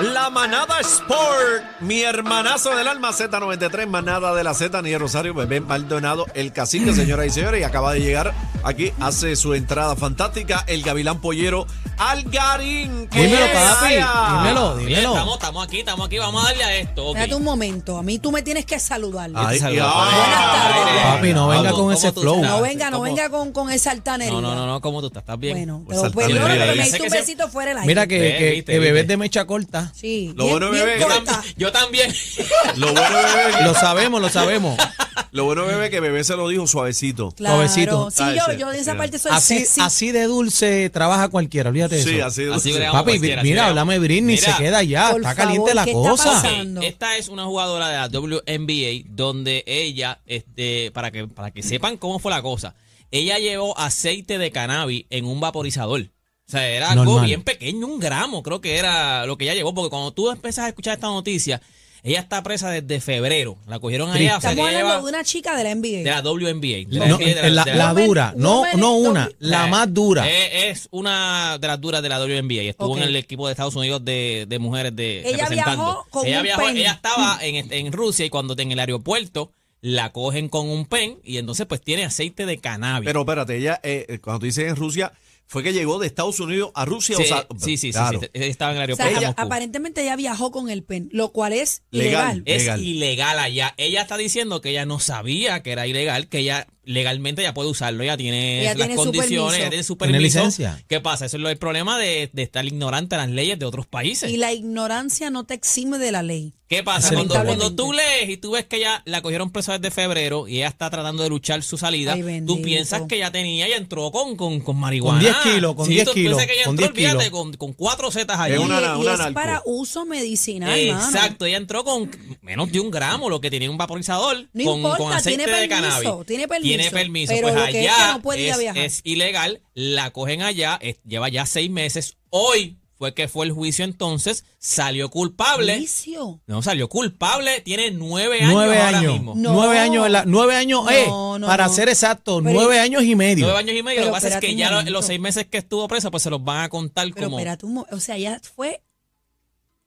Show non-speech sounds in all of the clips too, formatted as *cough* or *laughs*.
La manada Sport, mi hermanazo del alma Z93, manada de la Z, Niño Rosario, bebé Maldonado, el cacique, señoras y señores, y acaba de llegar aquí, hace su entrada fantástica, el gavilán pollero Algarín. ¿Qué Dímelo, papi. Dímelo, dímelo. estamos, estamos aquí, estamos aquí, vamos a darle a esto. ok. Espérate un momento, a mí tú me tienes que saludar. Ay, Buenas ay, tardes. Papi, no venga ¿Cómo- con ese flow. No venga, no ¿Cómo? venga con, con esa altanería. No, no, no, no, ¿cómo tú estás? ¿Estás bien? Bueno, Pues pero perdóname, pero me diste un besito fuera del aire. Mira que, que- que bebé viste. es de mecha corta. Sí, Lo bien, bueno, bien bebé, Yo, corta. tam- yo también. *laughs* Lo bueno, bebé, Lo sabemos, lo sabemos. *laughs* lo bueno, bebé, que bebé se lo dijo suavecito. Claro, Suavecito. sí, yo, yo de esa parte soy Así, sexy. así de dulce trabaja cualquiera, olvídate de eso. Sí, así, sí. bregamos Papi, mira, háblame Britney, Mira, se queda ya, está caliente la ¿qué está cosa. Esta es una jugadora de la WNBA donde ella, este, para que, para que sepan cómo fue la cosa, ella llevó aceite de cannabis en un vaporizador. O sea, era algo Normal. bien pequeño, un gramo, creo que era lo que ella llevó, porque cuando tú empiezas a escuchar esta noticia, ella está presa desde febrero. La cogieron allá, o sea, Estamos hablando lleva de una chica de la NBA. de la WNBA. de No, la NBA, de la, de la Woman- dura, no, no una, la Eh, más dura. eh, Es una de las duras de la WNBA. y Estuvo en el equipo de Estados Unidos de, de mujeres de Ella representando. viajó con ella un viajó, pen. ella estaba en, en Rusia y cuando en el aeropuerto la cogen con un pen y entonces pues tiene aceite de cannabis. Pero espérate, ella, eh, eh, cuando tú dices en Rusia, fue que llegó de Estados Unidos a Rusia. sí, o sea, sí, sí, sí, claro. sí, ella estaba en el o sea, aeropuerto. de ella- Moscú. aparentemente ella viajó con el pen, lo cual es Legal. ilegal. es legal. ilegal allá. Ella está diciendo que ella no sabía que era ilegal, que ella legalmente ya puede usarlo, ella tiene Ella las tiene condiciones, ella tiene su ¿Tiene permiso. licencia? ¿Qué pasa? Eso es lo, el problema de, de estar ignorante a las leyes de otros países. Y la ignorancia no te exime de la ley. ¿Qué pasa? Cuando, cuando tú lees y tú ves que ella la cogieron presa desde febrero y ella está tratando de luchar su salida, Ay, tú piensas que ella tenía, ella entró con, con, con marihuana. 10 kilos, con Sí, 10 tú kilos, piensas que ella con entró, 10 kilos. fíjate, con, con cuatro setas allí. Es una- y, y una es narco. para uso medicinal. Exacto, ella entró con menos de un gramo, lo que tenía un vaporizador, No con, importa, con aceite tiene de permiso, cannabis. tiene permiso. Tiene permiso. Pero pues lo que es allá que no podía es, ilegal, la cogen allá, es- lleva ya seis meses. Hoy fue que fue el juicio entonces, salió culpable. Juicio. No, salió culpable, tiene nueve años Nueve ahora años. mismo. No. Nueve años, en la- nueve años, No, eh, no, para no. ser exacto, Pero- nueve años y medio. Nueve años y medio. Pero lo que pasa es que ya los seis meses que estuvo presa, pues se los van a contar Pero como. espérate un mo- O sea, ella fue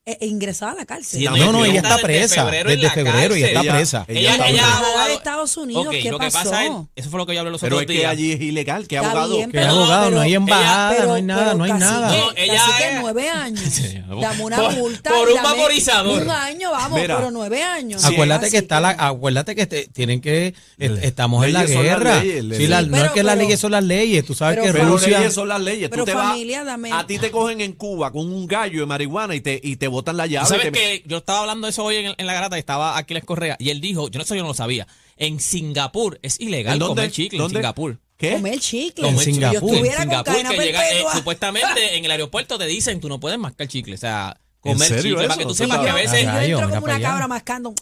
eh, eh, ingresada a la cárcel. Sí, No, no, ella está desde presa. febrero Desde febrero ella está presa. Ella Ella, ella, presa. abogado- de Estados Unidos, ¿qué lo que pasó? pasa es, eso fue lo que yo hablé los Pero otros es que allí es ilegal, que Está abogado. bien, Que pero- abogado, no hay pero- embajada, Pero- no hay nada, pero no hay nada. No, ella es- nueve *laughs* años. Dame una Por- multa. por un vaporizador. Un año, vamos, Mira. pero nueve años. Acuérdate que está la, acuérdate que tienen que est- estamos en la guerra. no es pero- que las pero- leyes son las leyes, tú sabes pero que Pero Rusia leyes son las leyes. Pero tú te vas- familia, dame- A ti te cogen en Cuba con un gallo de marihuana y te, y te botan la llave. ¿Sabes que Yo estaba hablando de eso hoy en, en la grata y estaba Aquiles Correa y él dijo, yo no sé, yo no lo sabía, en Singapur es ilegal comer chicle, ¿Dónde? en Singapur. ¿Qué? Comer chicle. Comer. Singapur. Yo estuviera En Singapur, cadena que llega, eh, supuestamente *laughs* en el aeropuerto te dicen, tú no puedes mascar chicle, o sea, ¿En comer chicle, eso? para que tú sepas que a sabes. veces... yo entro como una cabra mascando.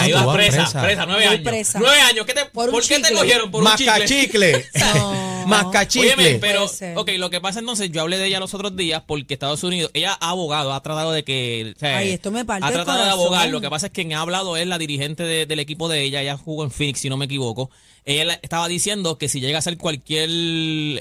Ahí vas presa, presa. presa, nueve años. presa. Nueve años, ¿qué te, Por ¿por, un qué te cogieron? Por un Masca chicle. chicle. *laughs* No. Masca chicle. Óyeme, pero, ok, lo que pasa entonces, yo hablé de ella los otros días porque Estados Unidos, ella ha abogado, ha tratado de que, o sea, Ay, esto me parte ha tratado de abogar, lo que pasa es que quien ha hablado es la dirigente de- del equipo de ella, ella jugó en Phoenix, si no me equivoco, ella estaba diciendo que si llega a ser cualquier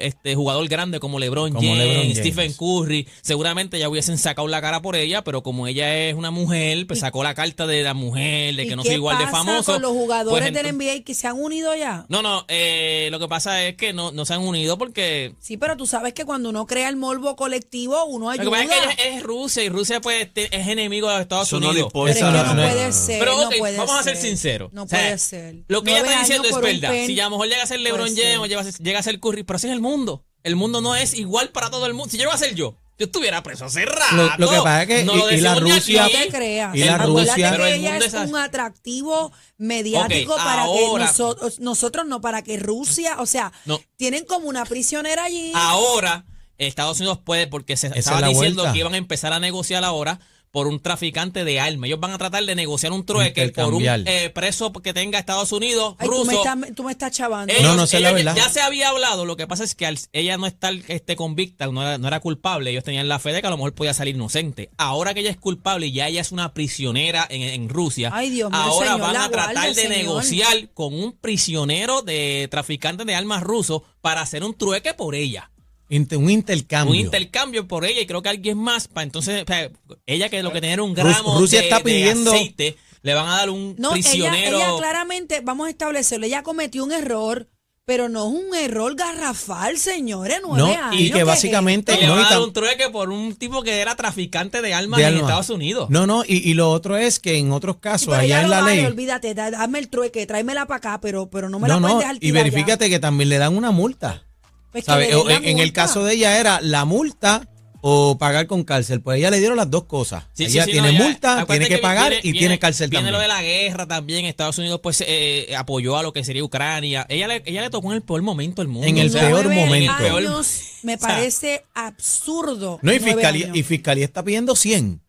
este jugador grande como LeBron Como James, LeBron James. Stephen Curry, seguramente ya hubiesen sacado la cara por ella, pero como ella es una mujer, pues sacó la carta de la mujer, de ¿Y que no soy igual de pasa famoso. con los jugadores pues del ento- NBA que se han unido ya? No, no, eh, lo que pasa es que no, no se han unido porque Sí, pero tú sabes que cuando uno crea el morbo colectivo, uno Lo que ayuda. pasa es que es Rusia y Rusia pues es enemigo de los Estados Eso no le Unidos. importa. Pero es Eso que no- puede ser. Pero no ok, puede vamos a ser sinceros. No O sea, puede ser. Lo que ella está diciendo es verdad. pen. Si a lo mejor llega a ser LeBron. James o llega a ser- Curry, pero así es el mundo. El mundo no es igual para todo el mundo. Si yo iba a ser yo, yo estuviera preso hace rato. Lo- lo que pasa es que no y- lo y la Rusia- aquí. No te creas. Y la Rusia- pero que el ella mundo es un atractivo mediático para ahora- que nosotros, nosotros no, para que Rusia, o sea, No. tienen como una prisionera allí. Ahora, Estados Unidos puede, porque se Esa estaba es diciendo vuelta. que iban a empezar a negociar ahora por un traficante de armas. Ellos van a tratar de negociar un trueque por un eh, preso que tenga Estados Unidos, Ay, tú ruso. me, estás, tú me estás chavando. Ellos- No, no sé la ellos ya- verdad. Ya se había hablado, lo que pasa es que al ella no estar este, convicta, no era, no era culpable, ellos tenían la fe de que a lo mejor podía salir inocente. Ahora que ella es culpable y ya ella es una prisionera en, en Rusia, Ay, Dios mío, ahora señor, van a tratar guardia, de señor. negociar con un prisionero de traficante de armas ruso para hacer un trueque por ella. Inter- un intercambio. un intercambio por ella y creo que alguien más para entonces sea, ella que lo que tenía era un gramo Rusia de, está de pidiendo- aceite le van a dar un No, ella, prisionero ella claramente, vamos a establecerlo, ella cometió un error, pero no es un error garrafal, señores, nueve No, años. y que ¿qué es básicamente- y esto? le van no, a y dar un trueque por un tipo que era traficante de armas de en alma. Estados Unidos No, no, y, y lo otro es que en otros Sí, casos, pero allá ella en lo la vale, ley. olvídate, da- dame el trueque, tráemela para acá, pero, pero no me No, la puedes no, dejar y tirar ya. verifícate que también le dan una multa. Pues En, en el caso de ella era la multa o pagar con cárcel. Pues ella le dieron las dos cosas. Sí, ella sí, tiene no, multa, tiene que pagar viene- y viene- tiene cárcel viene también. lo de la guerra también. Estados Unidos pues eh, apoyó a lo que sería Ucrania. Ella le, ella le tocó en el peor momento del mundo. En el peor momento. años me O sea, parece absurdo. No, y fiscalía, años. y fiscalía está pidiendo 100.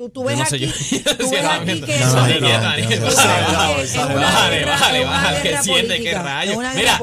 Tú, tú ves no sé, aquí, yo- tú *laughs* ves no, aquí que es una vale, que siente, una Mira,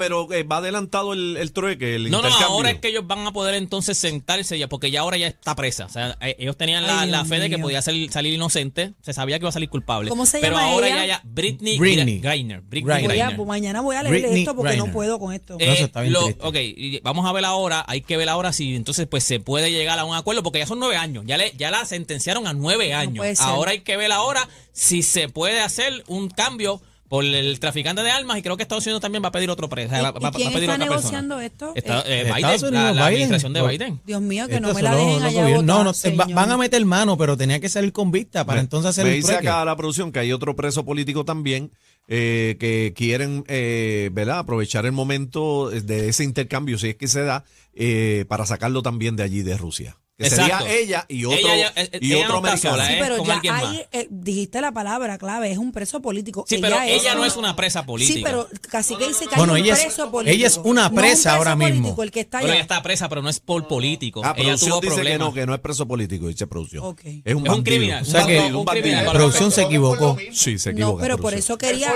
pero eh, va adelantado el, el trueque, el No, no, ahora es que ellos van a poder entonces sentarse ya, porque ya ahora ya está presa. O sea, eh, ellos tenían la, Ay, la fe de que podía salir, salir inocente, se sabía que iba a salir culpable. ¿Cómo se Pero llama ahora ella? ya, ya, Britney, Britney. Greiner. Britney Greiner. Voy a- Greiner. mañana voy a leer Britney esto porque no Griner. puedo con esto. Eh, eso está bien lo- triste. ok, y vamos a ver ahora, hay que ver ahora si entonces pues se puede llegar a un acuerdo, porque ya son nueve años, ya le, ya la sentenciaron a nueve años. ahora hay que ver ahora si se puede hacer un cambio por el traficante de armas y creo que Estados Unidos también va a pedir otro preso. ¿Y- va, y va- va a quién pedir está otra negociando persona. esto? Está- Eh, Estados Biden, la, Unidos, la Biden. administración de Lo- Biden. Dios mío, que no me la dejen los allá gobiernos. No, no, señor. van a meter mano, pero tenía que salir con vista para Me- entonces hacer me el dice acá la producción que hay otro preso político también eh, que quieren eh, ¿verdad? aprovechar el momento de ese intercambio, si es que se da, eh, para sacarlo también de allí, de Rusia. Que Exacto. sería ella y otro, Ella eh, y ella otro no está americano. sola, Sí, ¿eh? pero con ya alguien ahí más. eh, dijiste la palabra clave, es un preso político. Sí, pero ella no una- es una presa política. Sí, pero casi que dice que Bueno, hay un ella es- preso político. ella es una No un presa preso ahora mismo. el que está allá. ella está presa, pero no es por político. Ah, ella producción tuvo dice que no, que no es preso político, dice producción. Ok. Es un, Es un criminal. O sea un que- bandido, un criminal. Producción se equivocó. Sí, se No, equivoca. pero por eso quería,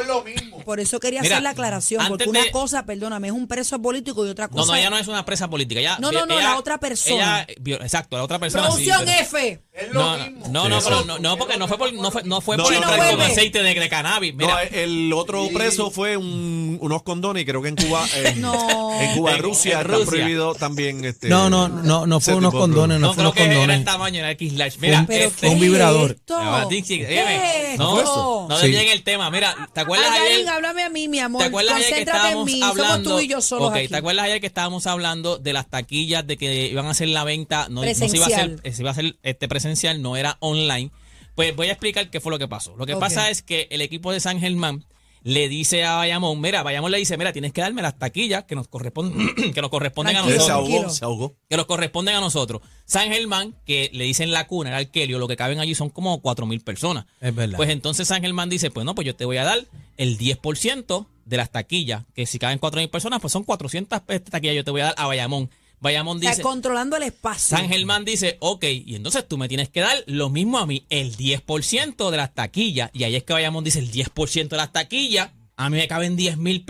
por eso quería hacer la aclaración, porque una cosa, perdóname, es un preso político y otra cosa. No, no, ella no es una presa política. Ella, No, no, no, ella- la otra persona. ella- vio- exacto, la otra persona. sí, Producción pero- F. No, no, no, no, Sí, pero no, no, porque no fue por, no fue, no fue No, por no, no, vuelve. de aceite de, de cannabis. No, Mira, el otro preso fue un- unos condones y creo que en Cuba, *laughs* en, No. en Cuba, En- Rusia, en Rusia. prohibido también. Este, No, no, no, no fue unos condones, no, no fue creo unos que era el condones. tamaño, era X-Large. Mira, Pero este, un ¿qué es vibrador. ¿Qué es no, esto? no Sí. desvíen el tema. Mira, ¿te acuerdas ayer? háblame a mí, mi amor. ¿Te acuerdas ayer que en estábamos mí. hablando? Somos tú y yo solos. ¿te acuerdas ayer que estábamos hablando de las taquillas de que iban a hacer la venta? No, no se iba a hacer, se iba a hacer este presencial, no era online. Pues voy a explicar qué fue lo que pasó. Lo que pasa es que el equipo de San Germán le dice a Bayamón, mira, Bayamón le dice, mira, tienes que darme las taquillas que nos corresponden, *clears throat* que nos corresponden a Tranquilo. Se nosotros. ahogó, se ahogó. Que nos corresponden a nosotros. San Germán, que le dicen la cuna, era Arkelio, lo que caben allí son como cuatro mil personas. Es verdad. Pues entonces San Germán dice, pues no, pues yo te voy a dar el 10% de las taquillas, que si caben cuatro mil personas, pues son 400 taquillas, yo te voy a dar a Bayamón. Bayamón O sea, dice, controlando el espacio. San Germán dice, ok, y entonces tú me tienes que dar lo mismo a mí, el 10% de las taquillas. Y ahí es que Bayamón dice el 10% de las taquillas. A mí me caben 10 mil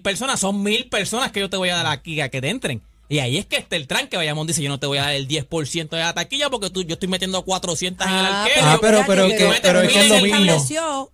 personas, son mil personas que yo te voy a dar aquí a que te entren. Y ahí es que está el tranque. Bayamón dice, yo no te voy a dar el 10% de la taquilla porque tú, yo estoy metiendo 400 en el Ah, arquero. Ah, pero, pero, que- que, pero es que es lo mismo.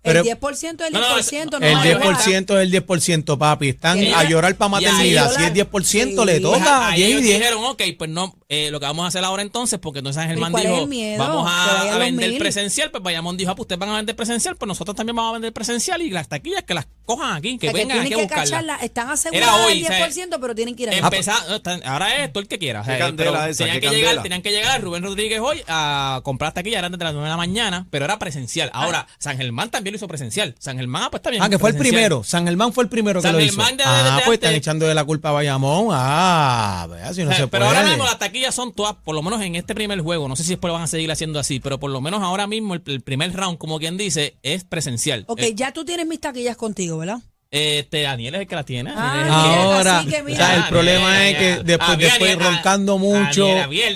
el 10% es el No, no, 10%, no, El va a 10% es el 10%, papi. Están a llorar para maternidad. Si es 10%, Sí. le Pues toca ahí 10 y ellos 10. dijeron, ok, pues no, eh, lo que vamos a hacer ahora entonces, porque entonces Germán dijo, vamos Que a, a vender mil. presencial, pues Bayamón dijo, ah, pues ustedes van a vender presencial, pues nosotros también vamos a vender presencial y las taquillas que las cojan aquí, que O sea, que vengan tienen aquí a que buscarlas. están aseguradas el o sea, 10%, pero tienen que ir allá. Ahora es todo el que quiera. o sea, candela esa, tenían que llegar, tenían que llegar Rubén Rodríguez hoy a comprar taquilla, eran desde las 9 de la mañana, pero era presencial. Ahora, San Germán también lo hizo presencial. San Germán, ah, pues está bien. Ah, que fue el primero. San Germán fue el primero que San lo hizo. Germán de- de- Ah, de pues están echando de la culpa a Bayamón. Ah, vea, si no Eh, se pero puede. ahora mismo las taquillas son todas, por lo menos en este primer juego, no sé si después lo van a seguir haciendo así, pero por lo menos ahora mismo el, el primer round, como quien dice, es presencial. Ok, Eh, ya tú tienes mis taquillas contigo, ¿verdad? Este, Daniel es el que la tiene. Ah, Ahora, así que o sea, el Ah, problema es que después, Ah, después roncando mucho,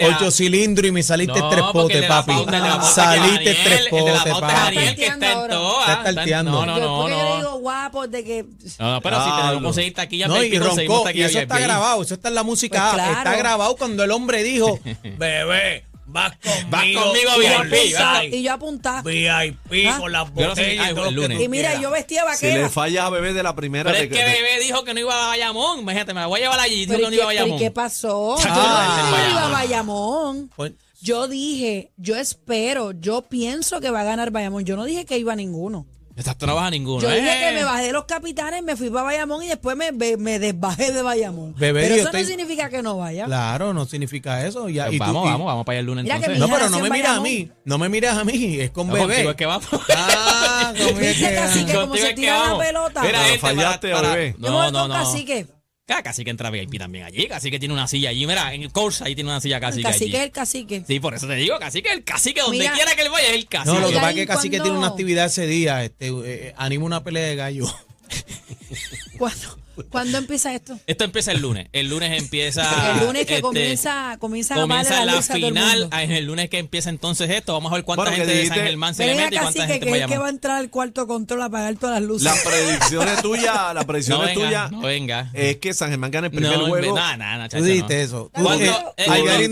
ocho cilindros y me saliste No, tres porque el potes, de la papi. pauta, el de la pauta que Saliste Daniel, tres el de la potes, pauta es papi. Daniel, que está en Está todas. Está tarteando. No, no, Yo, no. porque yo le no. digo guapos de que... No, no, pero si tenemos conseguir taquilla No, y roncó, y eso está grabado, eso está en la música, Pues claro. está grabado cuando el hombre dijo, *laughs* bebé, Vas conmigo. Vas conmigo, Y yo VIP, y yo apuntada. VIP ¿Ah? con las Yo no sé, botellas y lunes. Y mira, yo vestía Si vaquera. le fallas a bebé de la primera. Pero te- es que te- bebé dijo que no iba a Bayamón. Imagínate, me la voy a llevar allí. Dijo que ¿y no qué, iba a pero ¿y Bayamón. qué pasó? Chacho, Yo ah, no iba a Bayamón. Bayamón. Pues- Yo dije, yo espero, yo pienso que va a ganar Bayamón. Yo no dije que iba a ninguno. Estás tú no ninguno. Yo dije eh. que me bajé de los capitanes, me fui para Bayamón y después me, me, me desbajé de Bayamón. Bebé, pero eso no significa que no vaya. Claro, no significa eso. Ya, Pues y tú- vamos, y- vamos, vamos para allá el lunes Mira entonces. No, pero no me miras a mí. No me miras a mí. Es con No, bebé. contigo es que vamos. Ah, conmigo *laughs* es. Mira, este, fallaste, para- bebé. No, no, con no. cacique. Ah, Cacique entra VIP también allí. Cacique tiene una silla allí. Mira, en el course ahí tiene una silla El cacique cacique es allí. el cacique. Sí, por eso te digo, cacique, el cacique, donde Mira. quiera que él vaya, es el cacique. No, lo que pasa es ¿y que Cacique cuándo? tiene una actividad ese día. Este, eh, anima una pelea de gallo. ¿Cuándo, *laughs* ¿Cuándo empieza esto? Esto empieza el lunes. El lunes empieza. el lunes que este, comienza, comienza Comienza la, la el final. ah, Es el lunes que empieza entonces esto. Vamos a ver cuánta Bueno, gente de San dijiste- Germán se le mete y cuánta gente que es el que va a entrar al cuarto control a apagar todas las luces. Las predicciones tuyas, las No predicciones venga, tuyas no venga. es que San Germán gana el primer No, juego. nada, nada, Tú chacho, dijiste no. eso. Tú- no,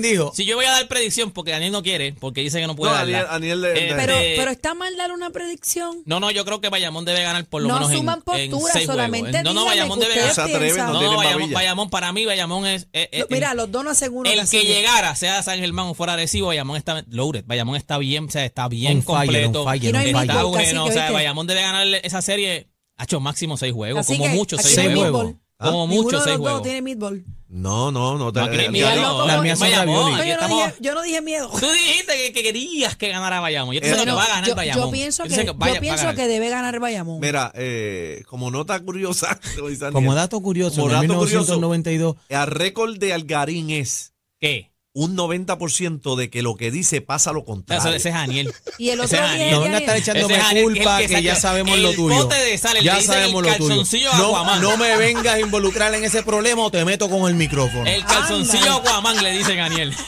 dijo. Si yo voy a dar predicción, porque Daniel no quiere, porque dice que no puede No, darla. Daniel- pero, Este, pero está mal dar una predicción. No, no, yo creo que Bayamón debe ganar por lo No menos en- suman en, postura, seis solamente. No, no, Bayamón debe Se atreven, no No, tienen Bayamón, para mí, Bayamón es... eh, eh, Mira, los dos no hacen uno. el que llegara, sea San Germán o fuera Recibo, Bayamón está loaded. Bayamón está bien, o sea, está bien completo. fire, no está bueno. Bayamón debe ganar esa serie, ha hecho máximo seis juegos, Así como que mucho seis juegos. Como Ninguno mucho de seis juegos. tiene meatball. No, no, no. te- No, eh, no, Bayamón, raviolis. No, yo, no dije, yo no dije miedo. Tú dijiste que, que querías que ganara Bayamón. Yo te Bueno, digo que va a ganar yo, Bayamón. yo pienso Yo que, yo pienso debe ganar Bayamón. Mira, eh, como nota curiosa, *laughs* como dato curioso, Como en dato curioso, 1992, el récord de Algarín es ¿Qué? Un 90% de que lo que dice pasa lo Eso, contrario. ese es Daniel. *laughs* Y el otro es día- Daniel. no venga a estar echándome culpa que que ya sabemos lo tuyo. bote de sal, el ya que dice sabemos el lo tuyo. calzoncillo No, no me vengas a involucrar en ese problema o te meto con el micrófono. El calzoncillo Anda. Aquaman le dicen a Daniel. *laughs*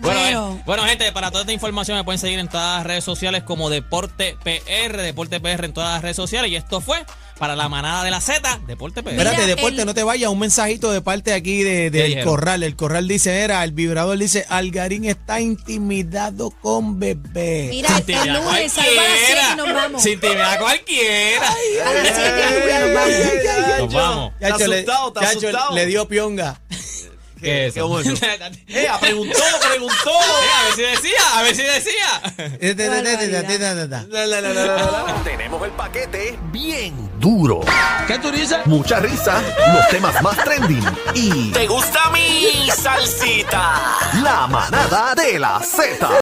Bueno, Bueno. eh, bueno, gente, para toda esta información me pueden seguir en todas las redes sociales como Deporte PR, Deporte PR en todas las redes sociales. Y esto fue para la manada de la Z, Deporte PR. Espérate, deporte, el- no te vayas. Un mensajito de parte aquí de, ¿Qué del corral. El corral dice, era, el vibrador dice, Algarín está intimidado con bebé. Mira, Sin el intimidar lunes a las 7 y nos vamos. Sin intimidar a cualquiera. A las 7 ya nos vamos. Nos vamos. Está asustado, está asustado. le dio pionga. ¿Qué es ¿Qué eso? bueno? *laughs* Eh, preguntó, preguntó. *laughs* Eh, a ver si decía, a ver si decía. Tenemos el paquete bien duro. ¿Qué tú dices? Mucha risa, los temas más trending y... ¿Te gusta mi salsita? La manada de la Z.